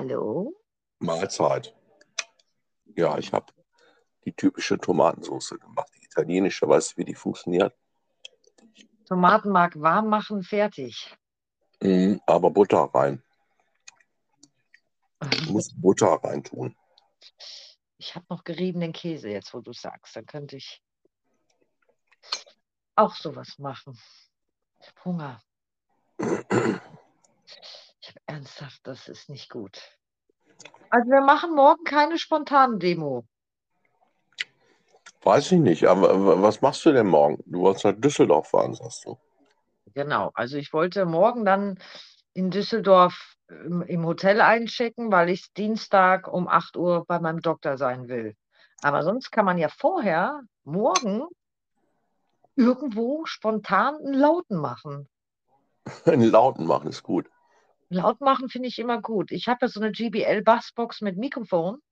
Hallo? Mahlzeit. Ja, ich habe die typische Tomatensauce gemacht, die italienische. Weißt du, wie die funktioniert? Tomatenmark warm machen, fertig. Mm, aber Butter rein. Du musst Butter rein tun. Ich habe noch geriebenen Käse jetzt, wo du sagst. Dann könnte ich auch sowas machen. Ich habe Hunger. Ich habe ernsthaft, das ist nicht gut. Also wir machen morgen keine spontane Demo. Weiß ich nicht, aber was machst du denn morgen? Du wolltest nach Düsseldorf fahren, sagst du. Genau, also ich wollte morgen dann in Düsseldorf im, im Hotel einchecken, weil ich Dienstag um 8 Uhr bei meinem Doktor sein will. Aber sonst kann man ja vorher, morgen, irgendwo spontan einen Lauten machen. Einen Lauten machen ist gut. Laut machen finde ich immer gut. Ich habe ja so eine GBL-Bassbox mit Mikrofon.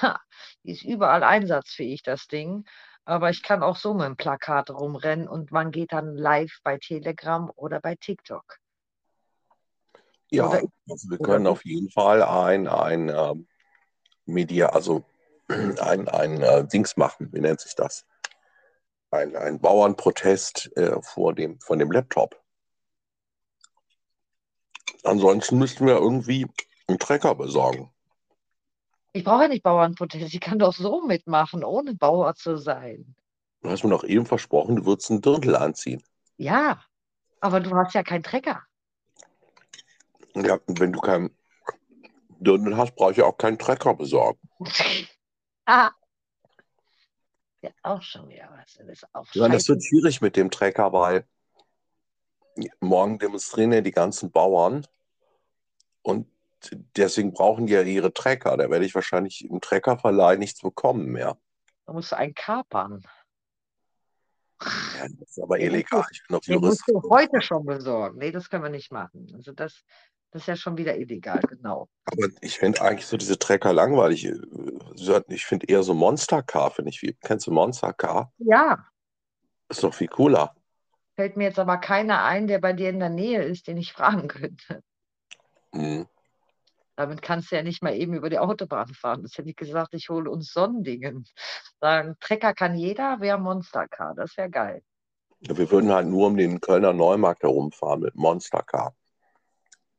Ha, die ist überall einsatzfähig, das Ding. Aber ich kann auch so mit dem Plakat rumrennen und man geht dann live bei Telegram oder bei TikTok. Ja, Oder- also wir können auf jeden Fall ein, ein ähm, Media, also ein, ein äh, Dings machen. Wie nennt sich das? Ein, ein Bauernprotest äh, vor dem, von dem Laptop. Ansonsten müssten wir irgendwie einen Trecker besorgen. Ich brauche ja nicht Bauernprotest. Ich kann doch so mitmachen, ohne Bauer zu sein. Du hast mir doch eben versprochen, du würdest einen Dirndl anziehen. Ja, aber du hast ja keinen Trecker. Ja, wenn du keinen Dirndl hast, brauche ich ja auch keinen Trecker besorgen. ah. Ja, auch schon wieder was. Das ist auch Ja, das wird schwierig mit dem Trecker, weil morgen demonstrieren ja die ganzen Bauern und deswegen brauchen die ja ihre Trecker. Da werde ich wahrscheinlich im Treckerverleih nichts bekommen mehr. Da musst du einen kapern. Ja, das ist aber Den illegal. Ich bin doch Den musst Jurist. du heute schon besorgen. Nee, das können wir nicht machen. Also das, das ist ja schon wieder illegal, genau. Aber ich finde eigentlich so diese Trecker langweilig. Ich finde eher so Monster Car, finde ich. Kennst du Monster Car? Ja, Ist doch viel cooler. Fällt mir jetzt aber keiner ein, der bei dir in der Nähe ist, den ich fragen könnte. Hm. Damit kannst du ja nicht mal eben über die Autobahn fahren. Das hätte ich gesagt, ich hole uns Sonnendingen. Sagen, Trecker kann jeder, wäre Monstercar. Das wäre geil. Ja, wir würden halt nur um den Kölner Neumarkt herumfahren mit Monster Car.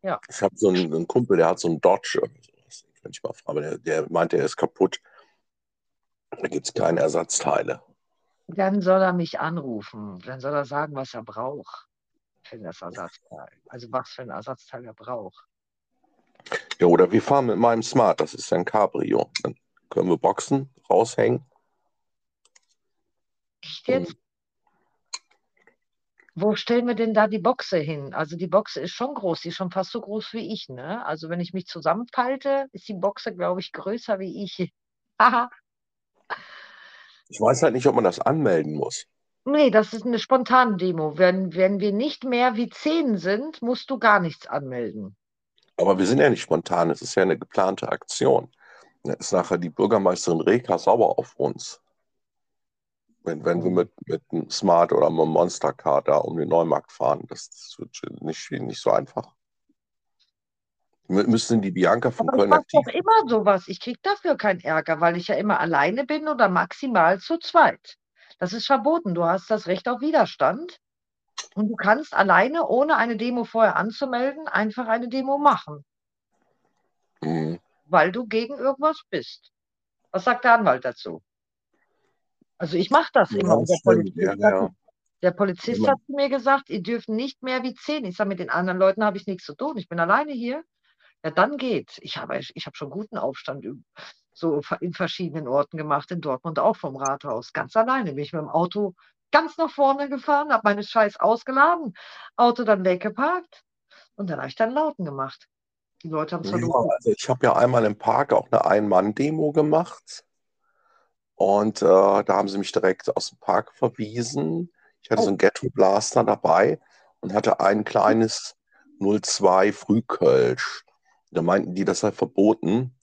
Ja. Ich habe so einen, einen Kumpel, der hat so einen Dodge. ich mal fragen, aber der, der meint, der ist kaputt. Da gibt es keine Ersatzteile. Dann soll er mich anrufen. Dann soll er sagen, was er braucht für das Ersatzteil. Also was für ein Ersatzteil er braucht. Ja, oder wir fahren mit meinem Smart, das ist ein Cabrio. Dann können wir Boxen raushängen. Jetzt? Wo stellen wir denn da die Boxe hin? Also die Boxe ist schon groß, die ist schon fast so groß wie ich, ne? Also wenn ich mich zusammenfalte, ist die Boxe, glaube ich, größer wie ich. Haha. Ich weiß halt nicht, ob man das anmelden muss. Nee, das ist eine spontane Demo. Wenn, wenn wir nicht mehr wie zehn sind, musst du gar nichts anmelden. Aber wir sind ja nicht spontan, es ist ja eine geplante Aktion. Da ist nachher die Bürgermeisterin Reka sauer auf uns. Wenn, wenn wir mit, mit einem Smart oder einem Monster Car da um den Neumarkt fahren, das, das wird nicht, nicht so einfach. Müssen die Bianca von Aber ich mache doch immer sowas. Ich kriege dafür keinen Ärger, weil ich ja immer alleine bin oder maximal zu zweit. Das ist verboten. Du hast das Recht auf Widerstand. Und du kannst alleine, ohne eine Demo vorher anzumelden, einfach eine Demo machen, Mhm. weil du gegen irgendwas bist. Was sagt der Anwalt dazu? Also ich mache das Ja, immer. Der. Polizist, Ja, ja. Hat, der Polizist hat zu mir gesagt, ihr dürft nicht mehr wie zehn. Ich sage, mit den anderen Leuten habe ich nichts zu tun. Ich bin alleine hier. Ja, dann geht's. Ich habe, ich habe schon guten Aufstand so in verschiedenen Orten gemacht, in Dortmund auch vom Rathaus. Ganz alleine bin ich mit dem Auto ganz nach vorne gefahren, habe meine Scheiß ausgeladen, Auto dann weggeparkt und dann habe ich dann Lauten gemacht. Die Leute haben zwar Ja, doof also ich habe ja einmal im Park auch eine Ein-Mann-Demo gemacht. Und äh, da haben sie mich direkt aus dem Park verwiesen. Ich hatte Oh. so einen Ghetto-Blaster dabei und hatte ein kleines 02 Frühkölsch. Da meinten die, das sei verboten,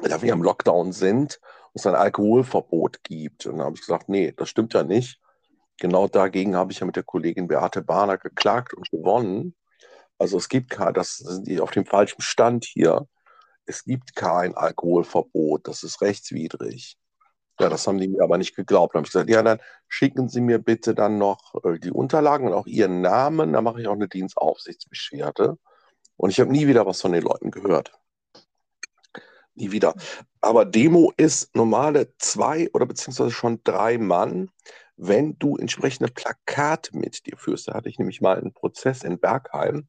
da wir im Lockdown sind und es ein Alkoholverbot gibt. Und dann habe ich gesagt, nee, das stimmt ja nicht. Genau dagegen habe ich ja mit der Kollegin Beate Bahner geklagt und gewonnen. Also es gibt kein, das sind die auf dem falschen Stand hier. es gibt kein Alkoholverbot, das ist rechtswidrig. Ja, das haben die mir aber nicht geglaubt. Dann habe ich gesagt, ja, dann schicken Sie mir bitte dann noch äh, die Unterlagen und auch Ihren Namen. Dann mache ich auch eine Dienstaufsichtsbeschwerde. Und ich habe nie wieder was von den Leuten gehört. Nie wieder. Aber Demo ist normale zwei oder beziehungsweise schon drei Mann, wenn du entsprechende Plakate mit dir führst. Da hatte ich nämlich mal einen Prozess in Bergheim.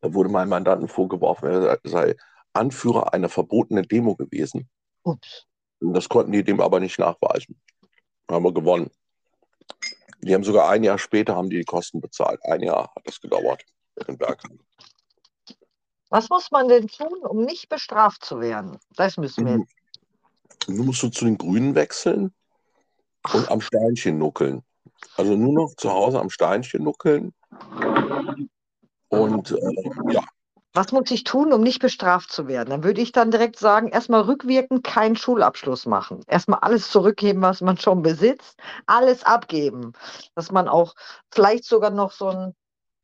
Da wurde meinem Mandanten vorgeworfen, er sei Anführer einer verbotenen Demo gewesen. Ups. Das konnten die dem aber nicht nachweisen. Haben wir gewonnen. Die haben sogar ein Jahr später haben die, die Kosten bezahlt. Ein Jahr hat das gedauert in Bergheim. Was muss man denn tun, um nicht bestraft zu werden? Das müssen wir. Du musst du zu den Grünen wechseln und am Steinchen nuckeln. Also nur noch zu Hause am Steinchen nuckeln. Und äh, ja, was muss ich tun, um nicht bestraft zu werden? Dann würde ich dann direkt sagen, erstmal rückwirkend keinen Schulabschluss machen. Erstmal alles zurückgeben, was man schon besitzt, alles abgeben. Dass man auch vielleicht sogar noch so ein,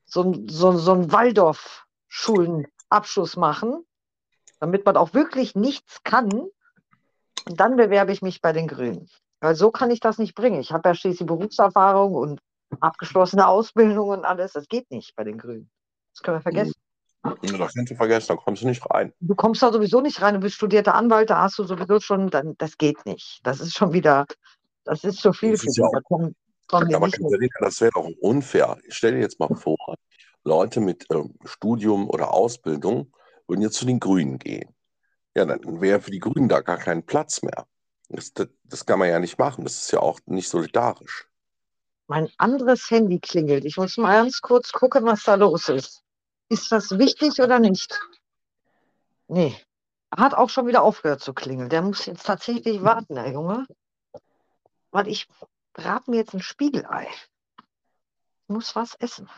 so ein, so, so ein Waldorf-Schulenabschluss machen, damit man auch wirklich nichts kann. Und dann bewerbe ich mich bei den Grünen. Weil so kann ich das nicht bringen. Ich habe ja schließlich Berufserfahrung und abgeschlossene Ausbildung und alles. Das geht nicht bei den Grünen. Das können wir vergessen. Das kannst du vergessen, da kommst du nicht rein. Du kommst da sowieso nicht rein, du bist studierter Anwalt, da hast du sowieso schon, dann, das geht nicht. Das ist schon wieder, das ist zu viel für dich. Ja aber Katharina, das wäre doch unfair. Ich stell dir jetzt mal vor, Leute mit ähm, Studium oder Ausbildung würden jetzt zu den Grünen gehen. Ja, dann wäre für die Grünen da gar kein Platz mehr. Das, das, das kann man ja nicht machen. Das ist ja auch nicht solidarisch. Mein anderes Handy klingelt. Ich muss mal ganz kurz gucken, was da los ist. Ist das wichtig oder nicht? Nee. Hat auch schon wieder aufgehört zu klingeln. Der muss jetzt tatsächlich warten, der Junge. Warte, ich brate mir jetzt ein Spiegelei. Ich muss was essen.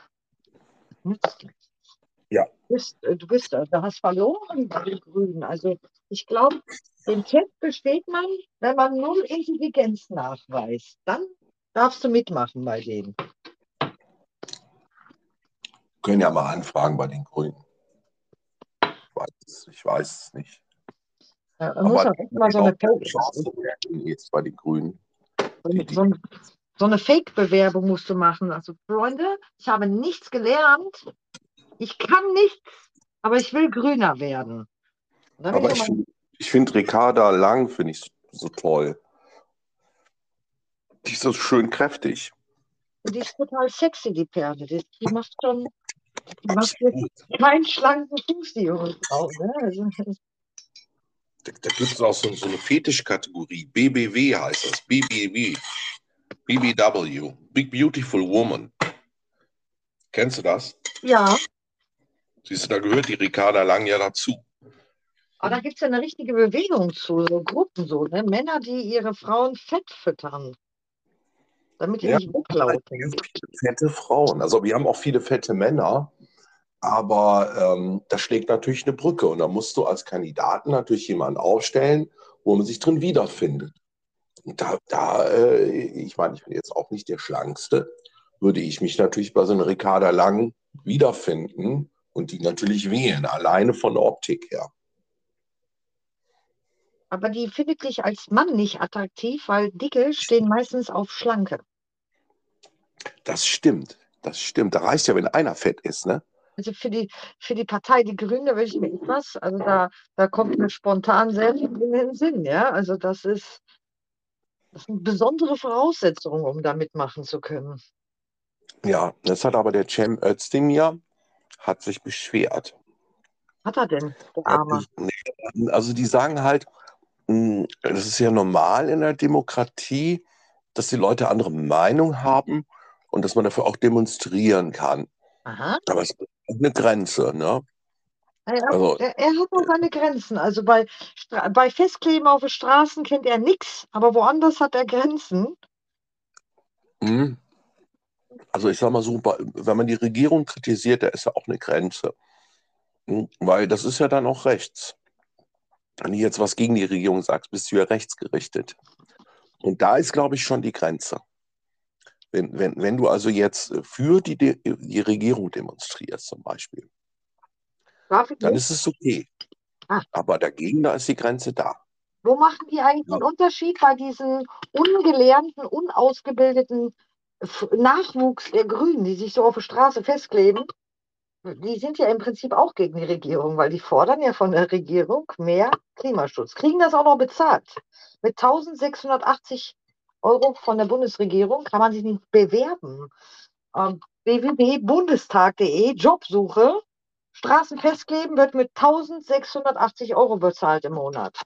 Ja. Du bist, äh, du bist da, du hast verloren bei den Grünen. Also ich glaube, den Test besteht man, wenn man null Intelligenz nachweist. Dann darfst du mitmachen bei denen können ja mal anfragen bei den Grünen. Ich weiß, ich weiß es nicht. Ja, man muss auch mal so eine jetzt bei den Grünen. So, so eine Fake-Bewerbung musst du machen. Also, Freunde, ich habe nichts gelernt. Ich kann nichts, aber ich will grüner werden. Aber ich, ich finde Ricarda Lang finde ich so toll. Die ist so schön kräftig. Die ist total sexy, die Perle. Die, die macht schon die macht keinen schlanken Fuß, die junge Frau. Ne? Also, da, da gibt es auch so, so eine Fetischkategorie. BBW heißt das. BBW. BBW. Big Beautiful Woman. Kennst du das? Ja. Siehst du, da gehört die Ricarda Lang ja dazu. Aber da gibt es ja eine richtige Bewegung zu, so Gruppen so, ne? Männer, die ihre Frauen fett füttern damit die ja, nicht weglaufen. Fette Frauen. Also wir haben auch viele fette Männer, aber ähm, das schlägt natürlich eine Brücke. Und da musst du als Kandidaten natürlich jemanden aufstellen, wo man sich drin wiederfindet. Und da, da äh, ich meine, ich bin jetzt auch nicht der Schlankste, würde ich mich natürlich bei so einer Ricarda Lang wiederfinden und die natürlich wählen, alleine von der Optik her. Aber die findet dich als Mann nicht attraktiv, weil Dicke stehen meistens auf Schlanke. Das stimmt, das stimmt. Da reicht ja, wenn einer fett ist, ne? Also für die, für die Partei Die Grünen, da will ich mir etwas, also da, da kommt mir spontan sehr viel in den Sinn, ja. Also das ist, das sind besondere Voraussetzungen, um da mitmachen zu können. Ja, das hat aber der Cem Özdemir hat sich beschwert. Hat er denn, der Arme? Also die sagen halt, hm, das ist ja normal in der Demokratie, dass die Leute andere Meinung haben und dass man dafür auch demonstrieren kann. Aha. Aber es ist eine Grenze, ne? Er, also, er, er, hat auch seine Grenzen. Also bei, bei Festkleben auf den Straßen kennt er nichts, aber woanders hat er Grenzen. Hm. Also ich sage mal so, wenn man die Regierung kritisiert, da ist ja auch eine Grenze. Hm, weil das ist ja dann auch rechts. Wenn du jetzt was gegen die Regierung sagst, bist du ja rechtsgerichtet. Und da ist, glaube ich, schon die Grenze. Wenn, wenn, wenn du also jetzt für die, die Regierung demonstrierst, zum Beispiel, dann ist es okay. Ah. Aber dagegen, da ist die Grenze da. Wo machen die eigentlich ja. den Unterschied bei diesen ungelernten, unausgebildeten Nachwuchs der Grünen, die sich so auf der Straße festkleben? Die sind ja im Prinzip auch gegen die Regierung, weil die fordern ja von der Regierung mehr Klimaschutz. Kriegen das auch noch bezahlt. Mit 1680 Euro von der Bundesregierung kann man sich nicht bewerben. Ähm, www.bundestag.de Jobsuche Straßen festkleben wird mit 1680 Euro bezahlt im Monat.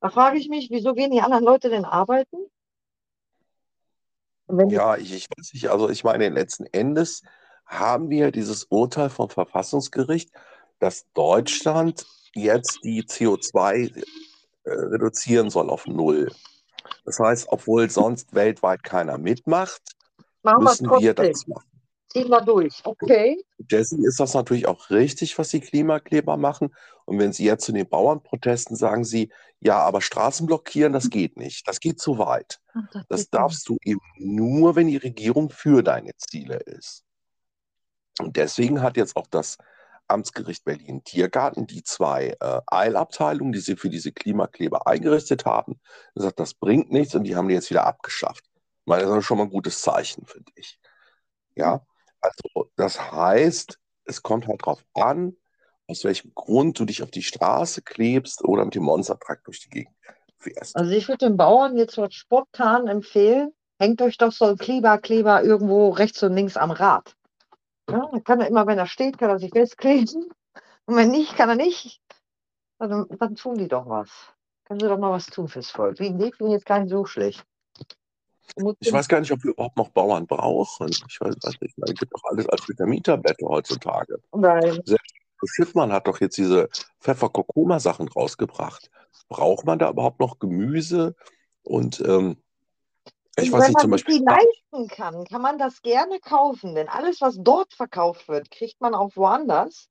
Da frage ich mich, wieso gehen die anderen Leute denn arbeiten? ja, ich, ich weiß nicht. Also ich meine, letzten Endes haben wir dieses Urteil vom Verfassungsgericht, dass Deutschland jetzt die CO2 äh, reduzieren soll auf Null. Das heißt, obwohl sonst weltweit keiner mitmacht, Machen müssen wir das machen. Ziehen wir durch, okay. Deswegen ist das natürlich auch richtig, was die Klimakleber machen. Und wenn Sie jetzt zu den Bauernprotesten sagen Sie, ja, aber Straßen blockieren, das geht nicht. Das geht zu weit. Ach, das, das darfst nicht. du eben nur, wenn die Regierung für deine Ziele ist. Und deswegen hat jetzt auch das Amtsgericht Berlin-Tiergarten die zwei äh, Eilabteilungen, die sie für diese Klimakleber eingerichtet haben, gesagt, das bringt nichts und die haben die jetzt wieder abgeschafft. Ich meine, das ist schon mal ein gutes Zeichen, finde ich. Ja, also das heißt, es kommt halt darauf an, aus welchem Grund du dich auf die Straße klebst oder mit dem Monstertrakt durch die Gegend fährst. Also ich würde den Bauern jetzt spontan empfehlen, hängt euch doch so ein Kleber, irgendwo rechts und links am Rad. Ja, dann kann er immer, wenn er steht, kann er sich festkleben. Und wenn nicht, kann er nicht. Dann, dann tun die doch was. Können sie doch mal was tun fürs Volk. Die Idee finde ich jetzt gar nicht so schlecht. Ich weiß gar nicht, ob wir überhaupt noch Bauern brauchen. Ich weiß nicht. Es gibt doch alles als Vitamintablette heutzutage. Nein. Selbst Schiffmann hat doch jetzt diese Pfeffer-Kurkuma-Sachen rausgebracht. Braucht man da überhaupt noch Gemüse und ähm, ich weiß wenn nicht, zum man sich die leisten kann, kann man das gerne kaufen, denn alles, was dort verkauft wird, kriegt man auch woanders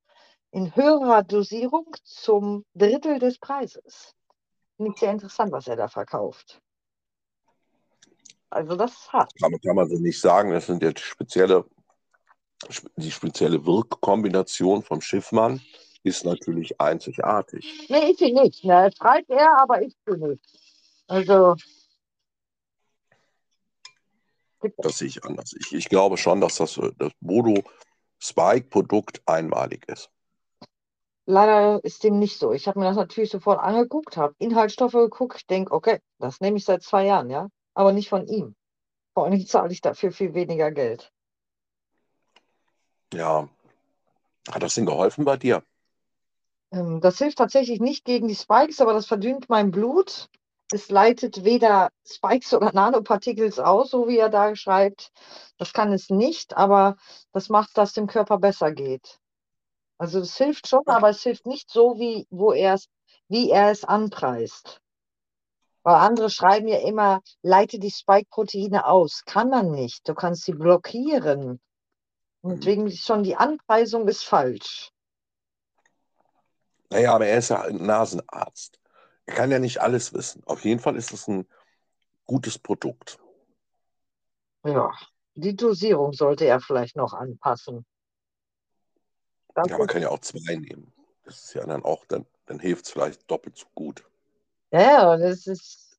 in höherer Dosierung zum Drittel des Preises. Finde ich sehr interessant, was er da verkauft. Also das hat. Kann, kann man so nicht sagen, das sind jetzt spezielle, die spezielle Wirkkombination vom Schiffmann ist natürlich einzigartig. Nee, ist sie nicht. Ne? Schreibt er, aber ist sie nicht. Also das sehe ich anders. Ich, ich glaube schon, dass das, das Bodo Spike-Produkt einmalig ist. Leider ist dem nicht so. Ich habe mir das natürlich sofort angeguckt, habe Inhaltsstoffe geguckt, denke, okay, das nehme ich seit zwei Jahren, ja, aber nicht von ihm. Vor allem zahle ich dafür viel weniger Geld. Ja. Hat das denn geholfen bei dir? Ähm, das hilft tatsächlich nicht gegen die Spikes, aber das verdünnt mein Blut es leitet weder Spikes oder Nanopartikel aus, so wie er da schreibt. Das kann es nicht, aber das macht, dass dem Körper besser geht. Also es hilft schon, aber es hilft nicht so, wie, wo er wie er es anpreist. Weil andere schreiben ja immer, leite die Spike-Proteine aus. Kann man nicht. Du kannst sie blockieren. Und deswegen mhm. schon die Anpreisung ist falsch. Naja, aber er ist ja ein Nasenarzt. Er kann ja nicht alles wissen. Auf jeden Fall ist es ein gutes Produkt. Ja, die Dosierung sollte er vielleicht noch anpassen. Das ja, man kann ja auch zwei nehmen. Das ist ja dann auch, dann, dann hilft es vielleicht doppelt so gut. Ja, und es ist,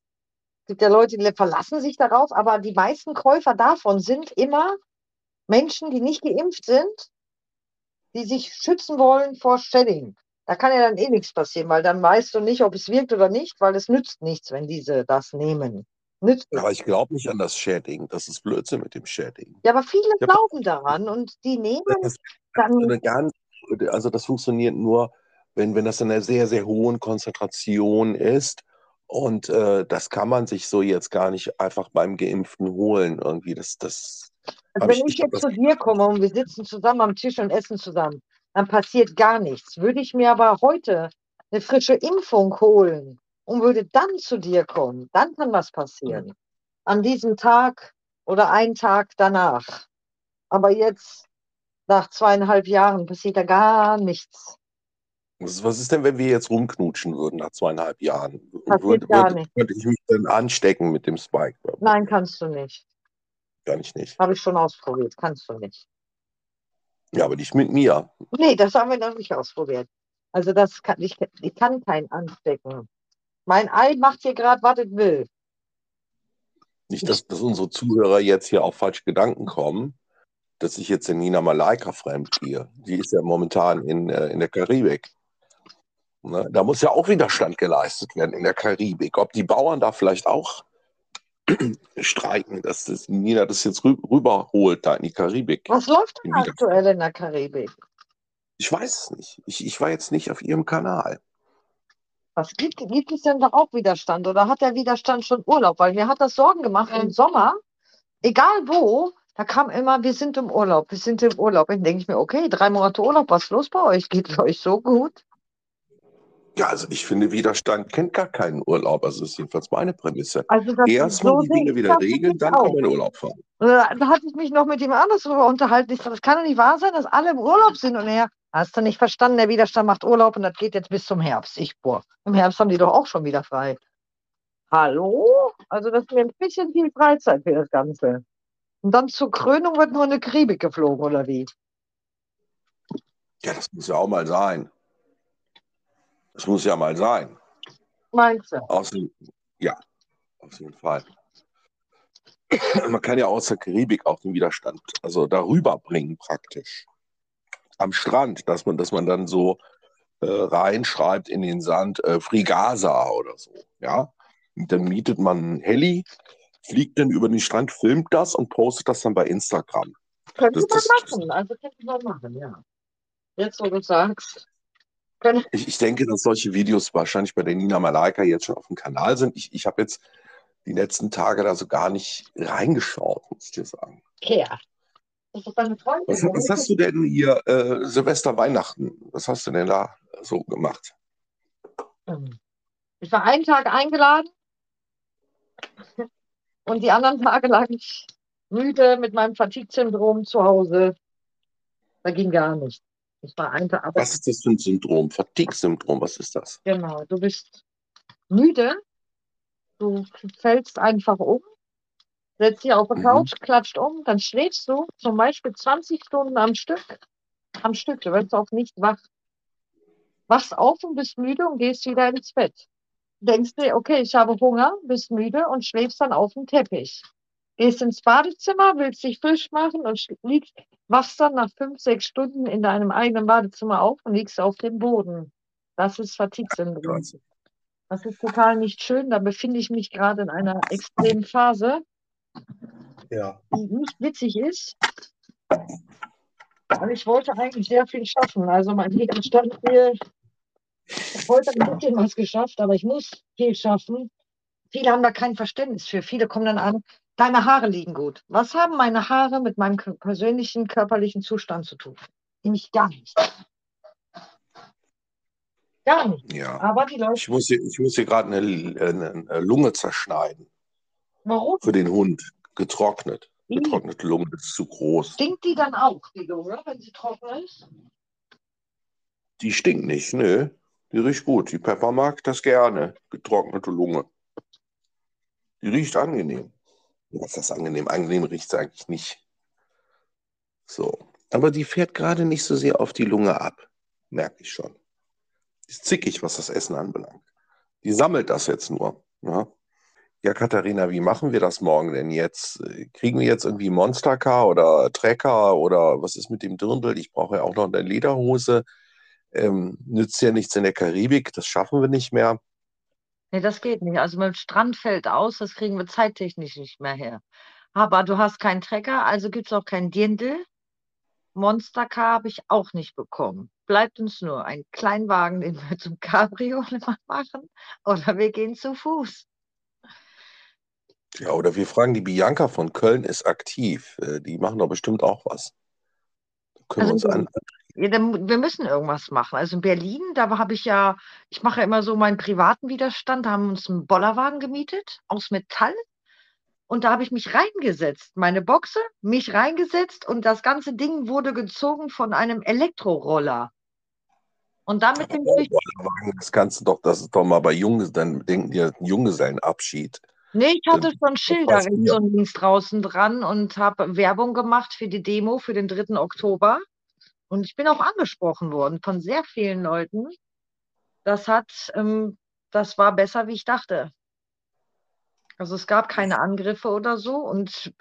gibt ja Leute, die verlassen sich darauf, aber die meisten Käufer davon sind immer Menschen, die nicht geimpft sind, die sich schützen wollen vor Shedding. Da kann ja dann eh nichts passieren, weil dann weißt du nicht, ob es wirkt oder nicht, weil es nützt nichts, wenn diese das nehmen. Nützt aber ich glaube nicht an das Shedding. Das ist Blödsinn mit dem Shedding. Ja, aber viele glauben daran und die nehmen das, dann. Ganz, also das funktioniert nur, wenn, wenn das in einer sehr, sehr hohen Konzentration ist. Und äh, das kann man sich so jetzt gar nicht einfach beim Geimpften holen. Irgendwie, das, das. Also wenn ich, ich jetzt zu dir komme und wir sitzen zusammen am Tisch und essen zusammen, dann passiert gar nichts. Würde ich mir aber heute eine frische Impfung holen und würde dann zu dir kommen, dann kann was passieren. An diesem Tag oder einen Tag danach. Aber jetzt, nach zweieinhalb Jahren, passiert da gar nichts. Was ist denn, wenn wir jetzt rumknutschen würden nach zweieinhalb Jahren? Passiert würde, gar nicht. Könnte ich mich dann anstecken mit dem Spike? Nein, kannst du nicht. Kann ich nicht. Habe ich schon ausprobiert, kannst du nicht. Ja, aber nicht mit mir. Nee, das haben wir noch nicht ausprobiert. Also das kann ich, ich kann keinen anstecken. Mein Ei macht hier gerade, was es will. Nicht, dass, dass unsere Zuhörer jetzt hier auf falsche Gedanken kommen, dass ich jetzt in Nina Malaika fremd gehe. Die ist ja momentan in, äh, in der Karibik. Ne? Da muss ja auch Widerstand geleistet werden in der Karibik. Ob die Bauern da vielleicht auch streiken, dass das Nina das jetzt rü rüberholt da in die Karibik. Was läuft denn aktuell in der Karibik? Ich weiß es nicht. Ich, ich war jetzt nicht auf ihrem Kanal. Was gibt, gibt es denn da auch Widerstand oder hat der Widerstand schon Urlaub? Weil mir hat das Sorgen gemacht im Sommer, egal wo, da kam immer, wir sind im Urlaub, wir sind im Urlaub. Dann denke ich mir, okay, drei Monate Urlaub, was ist los bei euch? Geht es euch so gut? Ja, also ich finde, Widerstand kennt gar keinen Urlaub. Also das ist jedenfalls meine Prämisse. Also Erstmal so die Dinge wieder regeln, dann auch. kann man in Urlaub fahren. Da da hatte ich mich noch mit ihm anders darüber unterhalten. Ich sage, das kann doch nicht wahr sein, dass alle im Urlaub sind. Und er, hast du nicht verstanden, der Widerstand macht Urlaub und das geht jetzt bis zum Herbst. Ich, boah, im Herbst haben die doch auch schon wieder frei. Hallo? Also das ist mir ein bisschen viel Freizeit für das Ganze. Und dann zur Krönung wird nur eine Karibik geflogen, oder wie? Ja, das muss ja auch mal sein. Das muss ja mal sein. Meinst du? Ja, auf jeden Fall. Man kann ja aus der Karibik auch den Widerstand, also darüber bringen praktisch. Am Strand, dass man, dass man dann so äh, reinschreibt in den Sand äh, Frigasa oder so, ja. Und dann mietet man ein Heli, fliegt dann über den Strand, filmt das und postet das dann bei Instagram. Könnte man machen. Also könnte man machen, ja. Jetzt, wo du sagst. Ich, ich denke, dass solche Videos wahrscheinlich bei der Nina Malaika jetzt schon auf dem Kanal sind. Ich, ich habe jetzt die letzten Tage da so gar nicht reingeschaut, muss ich dir sagen. Kehr. Das ist deine. Was, was hast du denn hier äh, Silvester, Weihnachten? Was hast du denn da so gemacht? Ich war einen Tag eingeladen und die anderen Tage lag ich müde mit meinem Fatigue-Syndrom zu Hause. Da ging gar nicht. Einen Tag, aber Was ist das für ein Syndrom? Fatigue-Syndrom, was ist das? genau, du bist müde, du fällst einfach um, setzt dich auf die Mhm. Couch, klatscht um, dann schläfst du zum Beispiel 20 Stunden am Stück. Am Stück, du wirst auch nicht wach. Wachst auf und bist müde und gehst wieder ins Bett. Denkst dir, okay, ich habe Hunger, bist müde und schläfst dann auf dem Teppich. Gehst ins Badezimmer, willst dich frisch machen und liegst, wachst dann nach fünf, sechs Stunden in deinem eigenen Badezimmer auf und liegst auf dem Boden. Das ist Fatigue-Syndrom. Das ist total nicht schön. Da befinde ich mich gerade in einer extremen Phase, Ja. die nicht witzig ist. Und ich wollte eigentlich sehr viel schaffen. Also mein Gegenstand hier, ich heute ein bisschen was geschafft, aber ich muss viel schaffen. Viele haben da kein Verständnis für. Viele kommen dann an, deine Haare liegen gut. Was haben meine Haare mit meinem persönlichen körperlichen Zustand zu tun? Nämlich gar nichts. Gar nicht. ja. Aber die Leute, Ich muss hier, ich muss hier gerade eine, eine, Lunge zerschneiden. warum Für den Hund. Getrocknet. Ih. Getrocknete Lunge, das ist zu groß. stinkt die dann auch, die Lunge, wenn sie trocken ist? Die stinkt nicht, nö. Die riecht gut. Die Pepper mag das gerne. Getrocknete Lunge. Die riecht angenehm. Was das angenehm? Angenehm riecht es eigentlich nicht. So. Aber die fährt gerade nicht so sehr auf die Lunge ab. Merke ich schon. Ist zickig, was das Essen anbelangt. Die sammelt das jetzt nur. Ja, ja Katharina, wie machen wir das morgen denn jetzt? Kriegen wir jetzt irgendwie Monstercar oder Trecker oder was ist mit dem Dirndl? Ich brauche ja auch noch eine Lederhose. Ähm, nützt ja nichts in der Karibik, das schaffen wir nicht mehr. Nee, das geht nicht. Also mit dem Strand fällt aus, das kriegen wir zeittechnisch nicht mehr her. Aber du hast keinen Trecker, also gibt es auch kein Dirndl. Monstercar habe ich auch nicht bekommen. Bleibt uns nur ein Kleinwagen, den wir zum Cabrio machen, oder wir gehen zu Fuß. Ja, oder wir fragen die Bianca von Köln ist aktiv. Äh, Die machen doch bestimmt auch was. Da können wir uns Also, an. Ja, dann, wir müssen irgendwas machen. Also in Berlin, da habe ich ja, ich mache ja immer so meinen privaten Widerstand, da haben wir uns einen Bollerwagen gemietet aus Metall. Und da habe ich mich reingesetzt, meine Boxe, mich reingesetzt und das ganze Ding wurde gezogen von einem Elektroroller. Und dann mit dem durch. Das kannst du doch, das ist doch mal bei Jungen, dann denken die Junggesellenabschied. Nee, ich hatte schon Schilder ich, ja. und links draußen dran und habe Werbung gemacht für die Demo für den 3. Oktober. Und ich bin auch angesprochen worden von sehr vielen Leuten. Das hat, ähm, das war besser, wie ich dachte. Also es gab keine Angriffe oder so. Und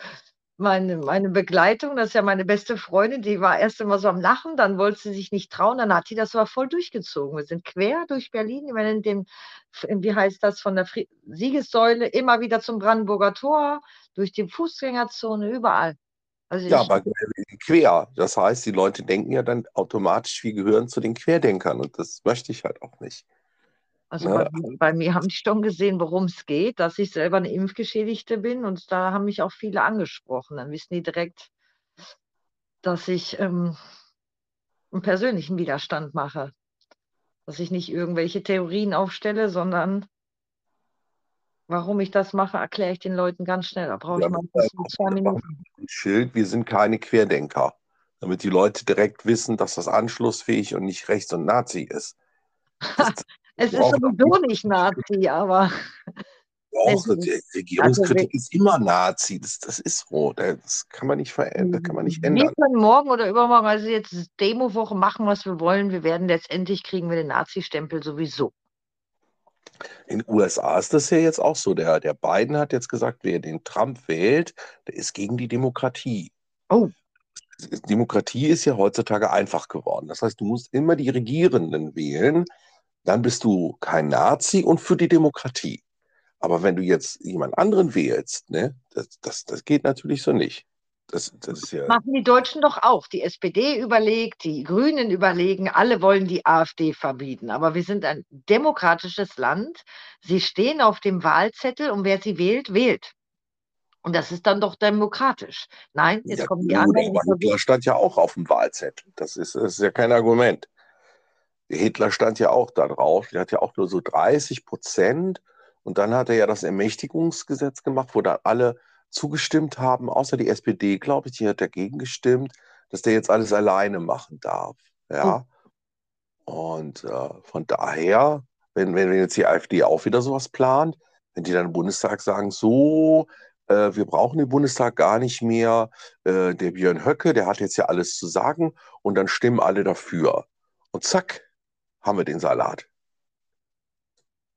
meine, meine Begleitung, das ist ja meine beste Freundin, die war erst immer so am Lachen, dann wollte sie sich nicht trauen, dann hat die das aber voll durchgezogen. Wir sind quer durch Berlin, wir in dem, wie heißt das, von der Fri Siegessäule immer wieder zum Brandenburger Tor, durch die Fußgängerzone, überall. Also ja, aber quer. Das heißt, die Leute denken ja dann automatisch, wir gehören zu den Querdenkern und das möchte ich halt auch nicht. Also ja. bei, bei, mir haben die schon gesehen, worum es geht, dass ich selber eine Impfgeschädigte bin und da haben mich auch viele angesprochen. Dann wissen die direkt, dass ich ähm, einen persönlichen Widerstand mache. Dass ich nicht irgendwelche Theorien aufstelle, sondern warum ich das mache, erkläre ich den Leuten ganz schnell. Da brauche ja, ich mal zwei Minuten. Schild, wir sind keine Querdenker. Damit die Leute direkt wissen, dass das anschlussfähig und nicht rechts und Nazi ist. Das, es ist sowieso nicht Nazi, aber. Auch Regierungskritik also, ist immer Nazi. Das, das ist so. Das kann man nicht verändern, kann man nicht ändern. Wir können morgen oder übermorgen, also jetzt Demowoche machen, was wir wollen. Wir werden letztendlich kriegen wir den Nazi-Stempel sowieso. In den USA ist das ja jetzt auch so. Der, der Biden hat jetzt gesagt, wer den Trump wählt, der ist gegen die Demokratie. Oh. Demokratie ist ja heutzutage einfach geworden. Das heißt, du musst immer die Regierenden wählen dann bist du kein Nazi und für die Demokratie. Aber wenn du jetzt jemand anderen wählst, ne, das, das, das geht natürlich so nicht. Das, das ja machen die Deutschen doch auch. Die SPD überlegt, die Grünen überlegen, alle wollen die AfD verbieten. Aber wir sind ein demokratisches Land. Sie stehen auf dem Wahlzettel und wer sie wählt, wählt. Und das ist dann doch demokratisch. Nein, jetzt ja, kommen die anderen. Aber Hitler stand ja auch auf dem Wahlzettel. Das ist, das ist ja kein Argument. Hitler stand ja auch da drauf, der hat ja auch nur so 30 Prozent. Und dann hat er ja das Ermächtigungsgesetz gemacht, wo dann alle zugestimmt haben, außer die SPD, glaube ich, die hat dagegen gestimmt, dass der jetzt alles alleine machen darf. Ja. Mhm. Und äh, von daher, wenn, wenn jetzt die AfD auch wieder sowas plant, wenn die dann im Bundestag sagen, so, äh, wir brauchen den Bundestag gar nicht mehr, äh, der Björn Höcke, der hat jetzt ja alles zu sagen und dann stimmen alle dafür. Und zack, haben wir den Salat.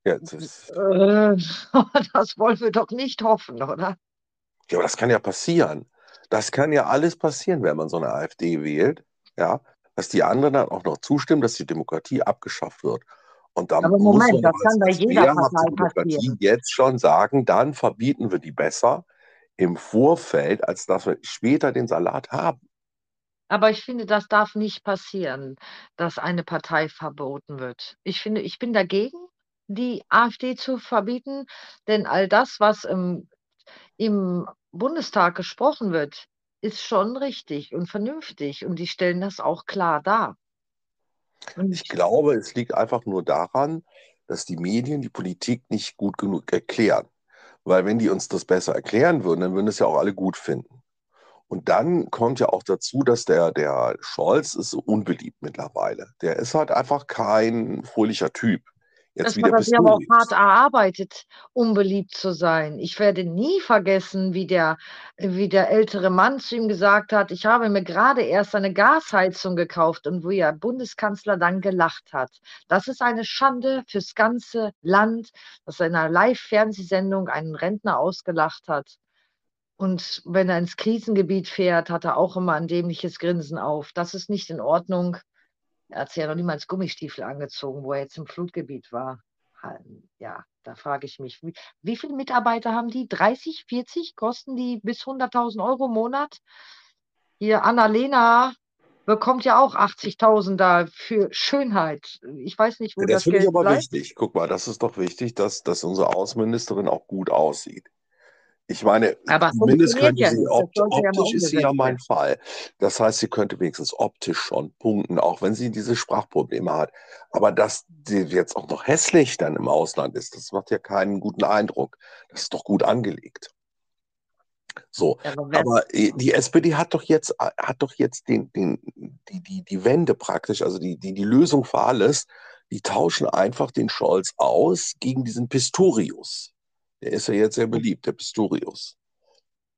Ja, das, äh, das wollen wir doch nicht hoffen, oder? Ja, aber das kann ja passieren. Das kann ja alles passieren, wenn man so eine AfD wählt, ja, dass die anderen dann auch noch zustimmen, dass die Demokratie abgeschafft wird. Und dann aber Moment, das kann bei jeder Partei passieren. jetzt schon sagen, dann verbieten wir die besser im Vorfeld, als dass wir später den Salat haben. Aber ich finde, das darf nicht passieren, dass eine Partei verboten wird. Ich finde, ich bin dagegen, die AfD zu verbieten, denn all das, was im, im Bundestag gesprochen wird, ist schon richtig und vernünftig und die stellen das auch klar dar. Und ich glaube, es liegt einfach nur daran, dass die Medien die Politik nicht gut genug erklären. Weil wenn die uns das besser erklären würden, dann würden es ja auch alle gut finden. Und dann kommt ja auch dazu, dass der, der Scholz ist unbeliebt mittlerweile. Der ist halt einfach kein fröhlicher Typ. Jetzt das hat er aber auch hart erarbeitet, unbeliebt zu sein. Ich werde nie vergessen, wie der, wie der ältere Mann zu ihm gesagt hat, ich habe mir gerade erst eine Gasheizung gekauft und wo der Bundeskanzler dann gelacht hat. Das ist eine Schande fürs ganze Land, dass er in einer Live-Fernsehsendung einen Rentner ausgelacht hat. Und wenn er ins Krisengebiet fährt, hat er auch immer ein dämliches Grinsen auf. Das ist nicht in Ordnung. Er hat sich ja noch niemals Gummistiefel angezogen, wo er jetzt im Flutgebiet war. Ja, da frage ich mich, wie, wie viele Mitarbeiter haben die? 30, 40? Kosten die bis 100.000 Euro im Monat? Hier, Annalena bekommt ja auch 80.000 da für Schönheit. Ich weiß nicht, wo ja, das, das finde ich aber bleibt. wichtig. Guck mal, das ist doch wichtig, dass, dass unsere Außenministerin auch gut aussieht. Ich meine, aber zumindest könnte sie, opt optisch ist sie ja mein Fall. Das heißt, sie könnte wenigstens optisch schon punkten, auch wenn sie diese Sprachprobleme hat. Aber dass sie jetzt auch noch hässlich dann im Ausland ist, das macht ja keinen guten Eindruck. Das ist doch gut angelegt. So, aber die SPD hat doch jetzt, hat doch jetzt den, den, die, die, die Wende praktisch, also die, die, die Lösung für alles. Die tauschen einfach den Scholz aus gegen diesen Pistorius. Der ist ja jetzt sehr beliebt, der Pistorius.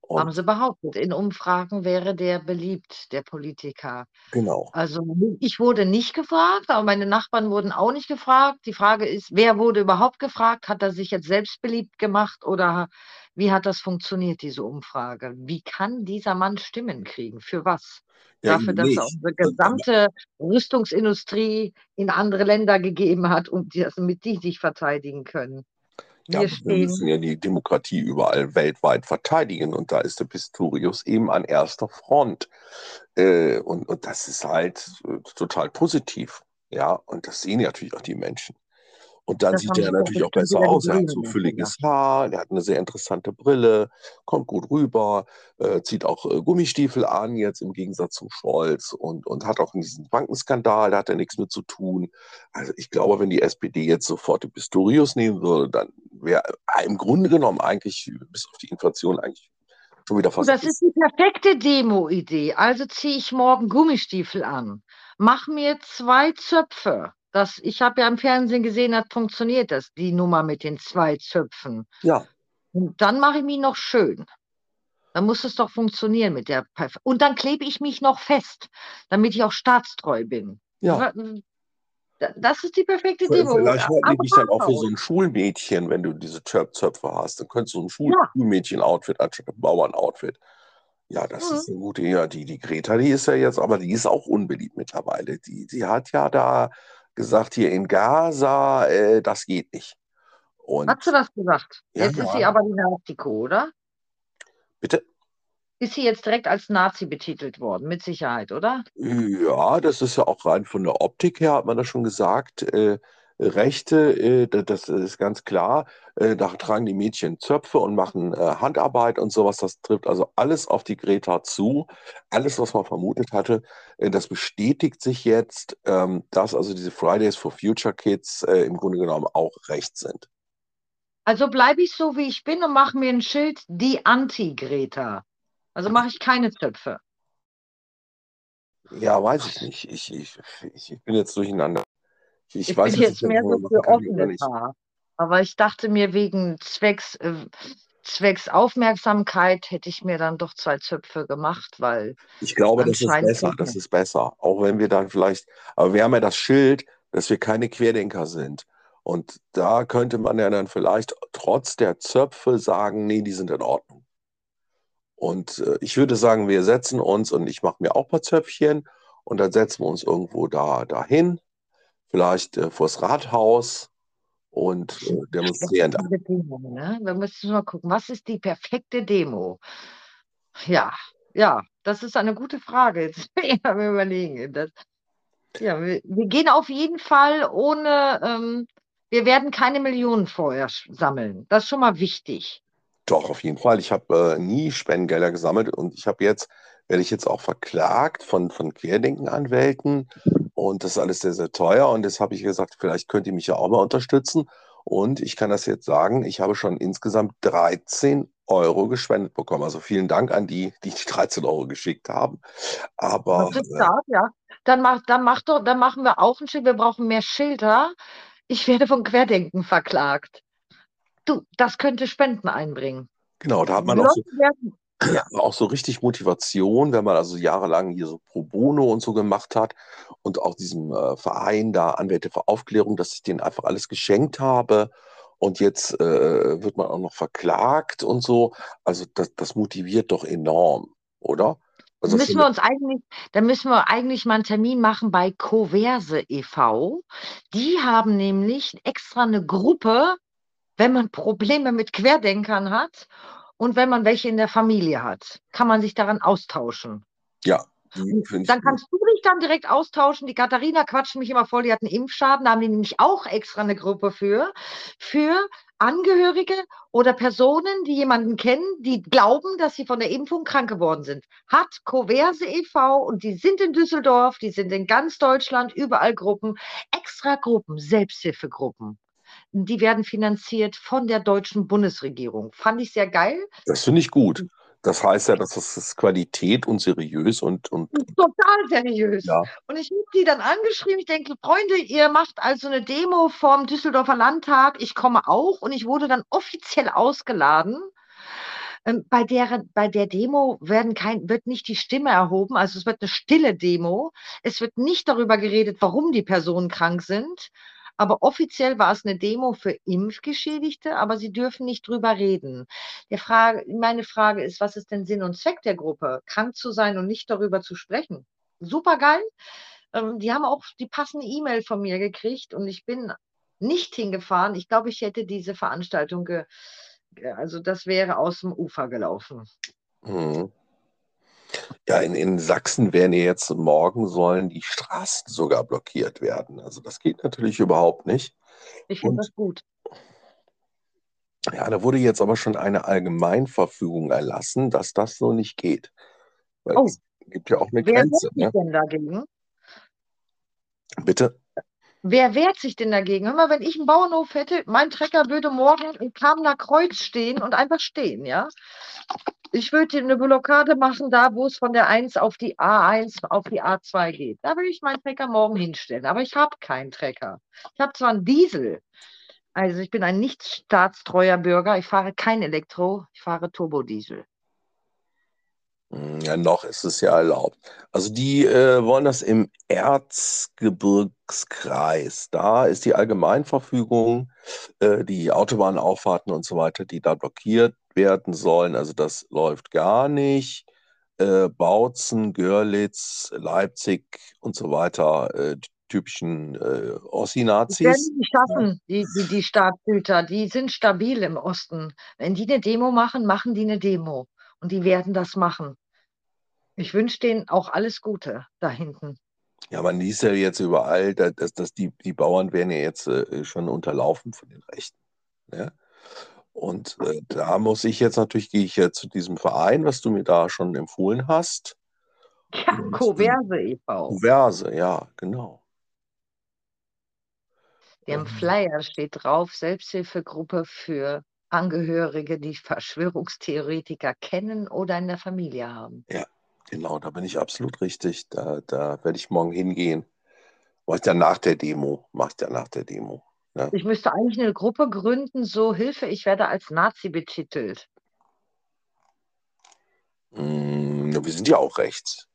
Haben Und sie behauptet. In Umfragen wäre der beliebt, der Politiker. genau. Also ich wurde nicht gefragt, aber meine Nachbarn wurden auch nicht gefragt. Die Frage ist, wer wurde überhaupt gefragt? Hat er sich jetzt selbst beliebt gemacht oder wie hat das funktioniert, diese Umfrage? Wie kann dieser Mann Stimmen kriegen? Für was? Ja, Dafür, dass er unsere gesamte Rüstungsindustrie in andere Länder gegeben hat und die, damit die sich verteidigen können. Ja, Wir wir müssen ja die Demokratie überall weltweit verteidigen und da ist der Pistorius eben an erster Front. Äh, und, und das ist halt äh, total positiv. Ja, und das sehen ja natürlich auch die Menschen. Und dann das sieht er natürlich auch besser die aus. Er hat so fülliges Haar, er hat eine sehr interessante Brille, kommt gut rüber, äh, zieht auch äh, Gummistiefel an, jetzt im Gegensatz zu Scholz und, und hat auch in diesem Bankenskandal, da hat er nichts mit zu tun. Also ich glaube, wenn die SPD jetzt sofort den Pistorius nehmen würde, dann wäre im Grunde genommen eigentlich, bis auf die Inflation, eigentlich schon wieder fast das ist die perfekte Demo-Idee. Also ziehe ich morgen Gummistiefel an, mach mir zwei Zöpfe. Das, ich habe ja im Fernsehen gesehen, das funktioniert das, die Nummer mit den zwei Zöpfen. Ja, Und dann mache ich mich noch schön. Dann muss es doch funktionieren mit der Perf Und dann klebe ich mich noch fest, damit ich auch staatstreu bin. ja. Das ist die perfekte Demo. Vielleicht Aber dich dann auch für so ein Schulmädchen, wenn du diese Zöp- Zöpfe hast. Dann könntest du so ein Schul Ja. Schulmädchen-Outfit anstatt ein Bauern-Outfit. Ja, das Mhm. ist eine gute, ja, die, die Greta, die ist ja jetzt, aber die ist auch unbeliebt mittlerweile. Die, die hat ja da gesagt, hier in Gaza, äh, das geht nicht. Hat sie Und das gesagt? ja, Jetzt ist sie aber die Naziko, oder? bitte. Ist sie jetzt direkt als Nazi betitelt worden, mit Sicherheit, oder? Ja, das ist ja auch rein von der Optik her, hat man das schon gesagt. Äh, Rechte, äh, da- das ist ganz klar. Äh, da tragen die Mädchen Zöpfe und machen äh, Handarbeit und sowas. Das trifft also alles auf die Greta zu. Alles, was man vermutet hatte, das bestätigt sich jetzt, ähm, dass also diese Fridays for Future Kids im Grunde genommen auch recht sind. Also bleibe ich so, wie ich bin und mache mir ein Schild, die Anti-Greta. Also mache ich keine Zöpfe. Ja, weiß ich nicht. Ich, ich, ich, ich bin jetzt durcheinander. Ich, ich weiß bin jetzt mehr so für nicht. Haar. Aber ich dachte mir, wegen Zwecks, äh, Zwecks Aufmerksamkeit hätte ich mir dann doch zwei Zöpfe gemacht, weil Ich glaube, das ist besser. Das ist besser. Auch wenn wir dann vielleicht, aber wir haben ja das Schild, dass wir keine Querdenker sind. Und da könnte man ja dann vielleicht trotz der Zöpfe sagen, nee, die sind in Ordnung. Und äh, ich würde sagen, wir setzen uns, und ich mache mir auch ein paar Zöpfchen, und dann setzen wir uns irgendwo da dahin, vielleicht äh, vors Rathaus und äh, demonstrieren Demo, ne? Wir müssen mal gucken, was ist die perfekte Demo? Ja, ja, das ist eine gute Frage. Jetzt am überlegen. Das, ja, wir, wir gehen auf jeden Fall ohne, ähm, wir werden keine Millionen vorher sammeln. Das ist schon mal wichtig. Doch, auf jeden Fall. Ich habe äh, nie Spendengelder gesammelt und ich habe jetzt, werde ich jetzt auch verklagt von, von Querdenken-Anwälten und das ist alles sehr, sehr teuer und jetzt habe ich gesagt, vielleicht könnt ihr mich ja auch mal unterstützen und ich kann das jetzt sagen, ich habe schon insgesamt 13 Euro gespendet bekommen. Also vielen Dank an die, die die 13 Euro geschickt haben. Aber Das ist äh, stark, ja. Dann, mach, dann, mach doch, dann machen wir auch ein Schild. Wir brauchen mehr Schilder. Ich werde von Querdenken verklagt. Du, das könnte Spenden einbringen. genau, da hat Die man auch so werden, auch so richtig Motivation, wenn man also jahrelang hier so Pro Bono und so gemacht hat und auch diesem äh, Verein da Anwälte für Aufklärung, dass ich denen einfach alles geschenkt habe und jetzt äh, wird man auch noch verklagt und so. Also das, das motiviert doch enorm, oder? Also müssen wir uns eigentlich, da müssen wir eigentlich mal einen Termin machen bei Coverse e.V. Die haben nämlich extra eine Gruppe, wenn man Probleme mit Querdenkern hat und wenn man welche in der Familie hat, kann man sich daran austauschen. ja, Dann gut. kannst du dich dann direkt austauschen. Die Katharina quatscht mich immer voll, die hat einen Impfschaden, da haben die nämlich auch extra eine Gruppe für, für Angehörige oder Personen, die jemanden kennen, die glauben, dass sie von der Impfung krank geworden sind. Hat Coverse e.V. und die sind in Düsseldorf, die sind in ganz Deutschland, überall Gruppen, extra Gruppen, Selbsthilfegruppen. Die werden finanziert von der deutschen Bundesregierung. Fand ich sehr geil. Das finde ich gut. Das heißt ja, dass das ist Qualität und seriös und, und Total seriös. ja, Und ich habe die dann angeschrieben. Ich denke, Freunde, ihr macht also eine Demo vom Düsseldorfer Landtag. Ich komme auch. Und ich wurde dann offiziell ausgeladen. Ähm, bei, der, bei der Demo werden kein, wird nicht die Stimme erhoben, also es wird eine stille Demo. Es wird nicht darüber geredet, warum die Personen krank sind. Aber offiziell war es eine Demo für Impfgeschädigte, aber sie dürfen nicht drüber reden. Frage, meine Frage ist, was ist denn Sinn und Zweck der Gruppe? Krank zu sein und nicht darüber zu sprechen. Super geil. Ähm, die haben auch die passende E-Mail von mir gekriegt und ich bin nicht hingefahren. Ich glaube, ich hätte diese Veranstaltung, also das wäre aus dem Ufer gelaufen. Mhm. Ja, in, in Sachsen werden jetzt morgen sollen die Straßen sogar blockiert werden. Also das geht natürlich überhaupt nicht. Ich finde das gut. Ja, da wurde jetzt aber schon eine Allgemeinverfügung erlassen, dass das so nicht geht. Weil Oh, es gibt ja auch eine wer Grenze. sich Ne? denn dagegen? Bitte? Wer wehrt sich denn dagegen? Hör mal, wenn ich einen Bauernhof hätte, mein Trecker würde morgen im Kamener Kreuz stehen und einfach stehen, ja? Ich würde eine Blockade machen, da wo es von der 1 auf die A1 auf die A2 geht. Da würde ich meinen Trecker morgen hinstellen. Aber ich habe keinen Trecker. Ich habe zwar einen Diesel. Also ich bin ein nicht staatstreuer Bürger. Ich fahre kein Elektro, ich fahre Turbodiesel. Hm, Ja, noch ist es ja erlaubt. Also die äh, wollen das im Erzgebirgskreis. Da ist die Allgemeinverfügung, äh, die Autobahnauffahrten und so weiter, die da blockiert werden sollen. Also das läuft gar nicht. Äh, Bautzen, Görlitz, Leipzig und so weiter, äh, die typischen äh, Das werden Ossi-Nazis. die schaffen, die, die, die Staatshüter. Die sind stabil im Osten. Wenn die eine Demo machen, machen die eine Demo. Und die werden das machen. Ich wünsche denen auch alles Gute da hinten. Ja, man liest ja jetzt überall, dass, dass, die, die Bauern werden ja jetzt äh, schon unterlaufen von den Rechten. Ja? Und äh, da muss ich jetzt natürlich, gehe ich ja zu diesem Verein, was du mir da schon empfohlen hast. Ja, Und Koverse e.V. Kuverse, ja, genau. Dem Ähm, Flyer steht drauf, Selbsthilfegruppe für Angehörige, die Verschwörungstheoretiker kennen oder in der Familie haben. ja, genau, da bin ich absolut richtig. Da, da werde ich morgen hingehen. Mach ich ja nach der Demo. Mach ich ja nach der Demo. Ja. Ich müsste eigentlich eine Gruppe gründen, so Hilfe, ich werde als Nazi betitelt. Mm, wir sind ja auch rechts.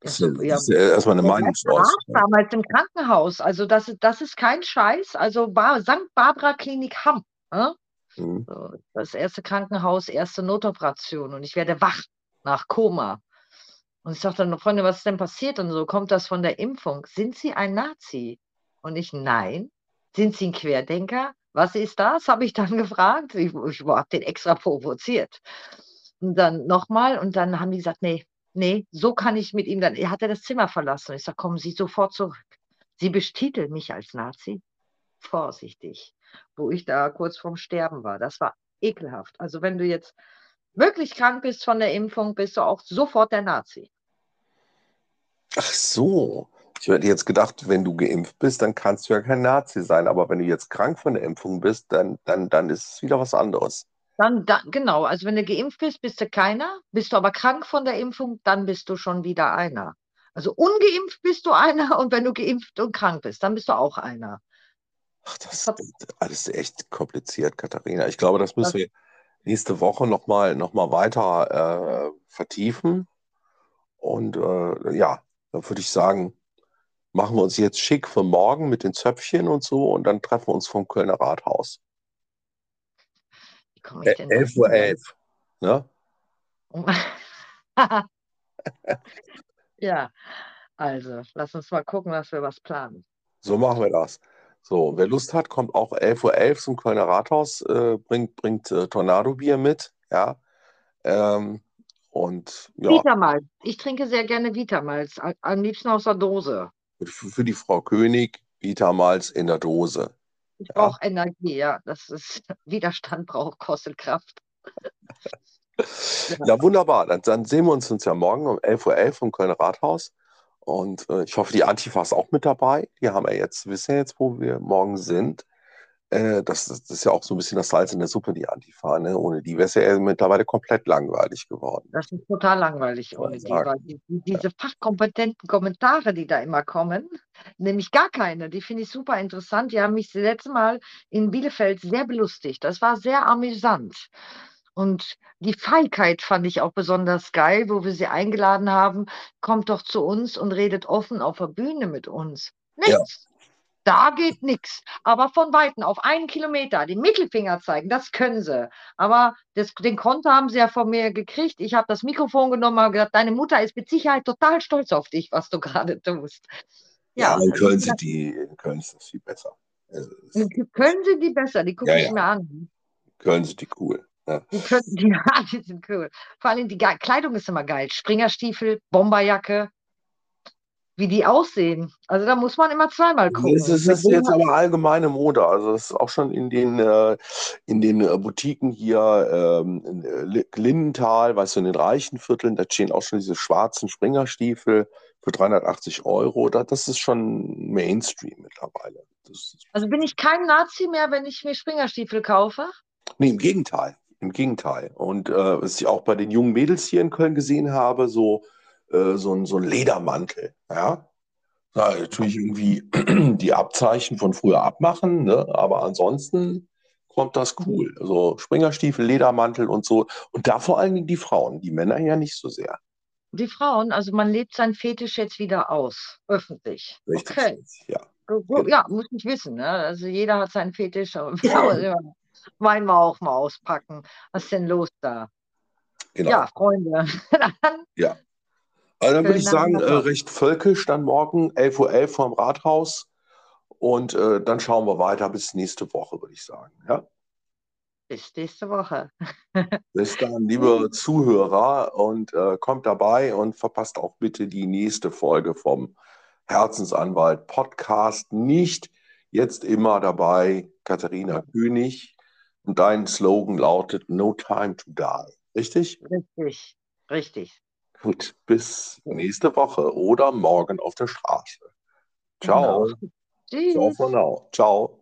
Das ist, ja, ist ja erstmal eine Meinungsäußerung. damals im Krankenhaus, also das, ist- das ist kein Scheiß, also Bar, St. Barbara Klinik Hamm. Ne? Mhm. Das erste Krankenhaus, erste Notoperation und ich werde wach nach Koma. Und ich sagte dann, Freunde, was ist denn passiert? Und so kommt das von der Impfung. Sind Sie ein Nazi? Und ich, nein. Sind Sie ein Querdenker? Was ist das? Habe ich dann gefragt. Ich, ich habe den extra provoziert. Und dann nochmal und dann haben die gesagt, nee, nee, so kann ich mit ihm dann. Er hat das Zimmer verlassen. Und ich sage, kommen Sie sofort zurück. Sie bestiteln mich als Nazi. Vorsichtig. Wo ich da kurz vorm Sterben war. Das war ekelhaft. Also wenn du jetzt wirklich krank bist von der Impfung, bist du auch sofort der Nazi. Ach so. Ich hätte jetzt gedacht, wenn du geimpft bist, dann kannst du ja kein Nazi sein. Aber wenn du jetzt krank von der Impfung bist, dann, dann, dann ist es wieder was anderes. Dann, dann, genau, also wenn du geimpft bist, bist du keiner. Bist du aber krank von der Impfung, dann bist du schon wieder einer. Also ungeimpft bist du einer und wenn du geimpft und krank bist, dann bist du auch einer. Ach, das ist alles echt kompliziert, Katharina. Ich glaube, das müssen Das- wir nächste Woche nochmal noch mal weiter äh, vertiefen. Und äh, ja, dann würde ich sagen, machen wir uns jetzt schick für morgen mit den Zöpfchen und so und dann treffen wir uns vom Kölner Rathaus. Wie komme ich Äh, denn 11 Uhr dahin? 11. Ne? Ja, also lass uns mal gucken, dass wir was planen. So machen wir das. So, wer Lust hat, kommt auch 11.11 Uhr 11 zum Kölner Rathaus, äh, bringt, bringt äh, Tornado-Bier mit, ja. Ähm, und ja, Vitamalz. Ich trinke sehr gerne Vitamalz, am liebsten aus der Dose. für, für die Frau König, Vitamals in der Dose. Ich Ja. brauche Energie, ja. Das ist Widerstand braucht, kostet Kraft. Ja, wunderbar. Dann, dann sehen wir uns, uns ja morgen um 11.11 Uhr 11 im Kölner Rathaus. Und äh, ich hoffe, die Antifa ist auch mit dabei. Die haben ja jetzt, wissen ja jetzt, wo wir morgen sind. Äh, das, das ist ja auch so ein bisschen das Salz in der Suppe, die Antifa. Ne? Ohne die wäre es ja mittlerweile komplett langweilig geworden. Das ist total langweilig ohne die, weil die, diese fachkompetenten Kommentare, die da immer kommen, nämlich gar keine, die finde ich super interessant. Die haben mich das letzte Mal in Bielefeld sehr belustigt. Das war sehr amüsant. Und die Feigheit fand ich auch besonders geil, wo wir sie eingeladen haben. Kommt doch zu uns und redet offen auf der Bühne mit uns. Nichts. Da geht nichts. Aber von Weitem auf einen Kilometer die Mittelfinger zeigen, das können sie. Aber das, den Konto haben sie ja von mir gekriegt. Ich habe das Mikrofon genommen und gesagt, deine Mutter ist mit Sicherheit total stolz auf dich, was du gerade tust. Ja, ja in Köln sind die, in Köln ist das viel besser. Also, Köln sind die besser, die gucke ja, ich mir an. Köln sind die cool. Ja. Die, können, die, die sind cool. Vor allem die Kleidung ist immer geil. Springerstiefel, Bomberjacke, wie die aussehen. Also da muss man immer zweimal gucken. Das ist, ist jetzt aber allgemeine Mode. Also das ist auch schon in den, äh, in den äh, Boutiquen hier ähm, in äh, Lindenthal, weißt du, in den reichen Vierteln, da stehen auch schon diese schwarzen Springerstiefel für 380 Euro. Das ist schon Mainstream mittlerweile. also bin ich kein Nazi mehr, wenn ich mir Springerstiefel kaufe? Nee, im Gegenteil. Im Gegenteil. Und äh, was ich auch bei den jungen Mädels hier in Köln gesehen habe, so äh, so, ein, so ein Ledermantel. Ja? ja, natürlich irgendwie die Abzeichen von früher abmachen, ne? aber ansonsten kommt das cool. Also Springerstiefel, Ledermantel und so. Und da vor allen Dingen die Frauen, die Männer ja nicht so sehr. Die Frauen, also man lebt sein Fetisch jetzt wieder aus, öffentlich. Richtig, okay. ja. Ja, muss ich wissen. Ne? Also jeder hat seinen Fetisch. Wein mal auch mal auspacken. Was ist denn los da? Genau. Ja, Freunde. ja. Also dann würde ich sagen, äh, recht völkisch, dann morgen 11.11 Uhr .11 vorm Rathaus. Und äh, dann schauen wir weiter bis nächste Woche, würde ich sagen. Ja? Bis nächste Woche. bis dann, liebe Zuhörer, und äh, kommt dabei und verpasst auch bitte die nächste Folge vom Herzensanwalt Podcast nicht. Jetzt immer dabei, Katharina König. Und dein Slogan lautet No Time to Die. Richtig? Richtig, richtig. Gut, bis nächste Woche oder morgen auf der Straße. Ciao. Genau. Ciao for now. Ciao.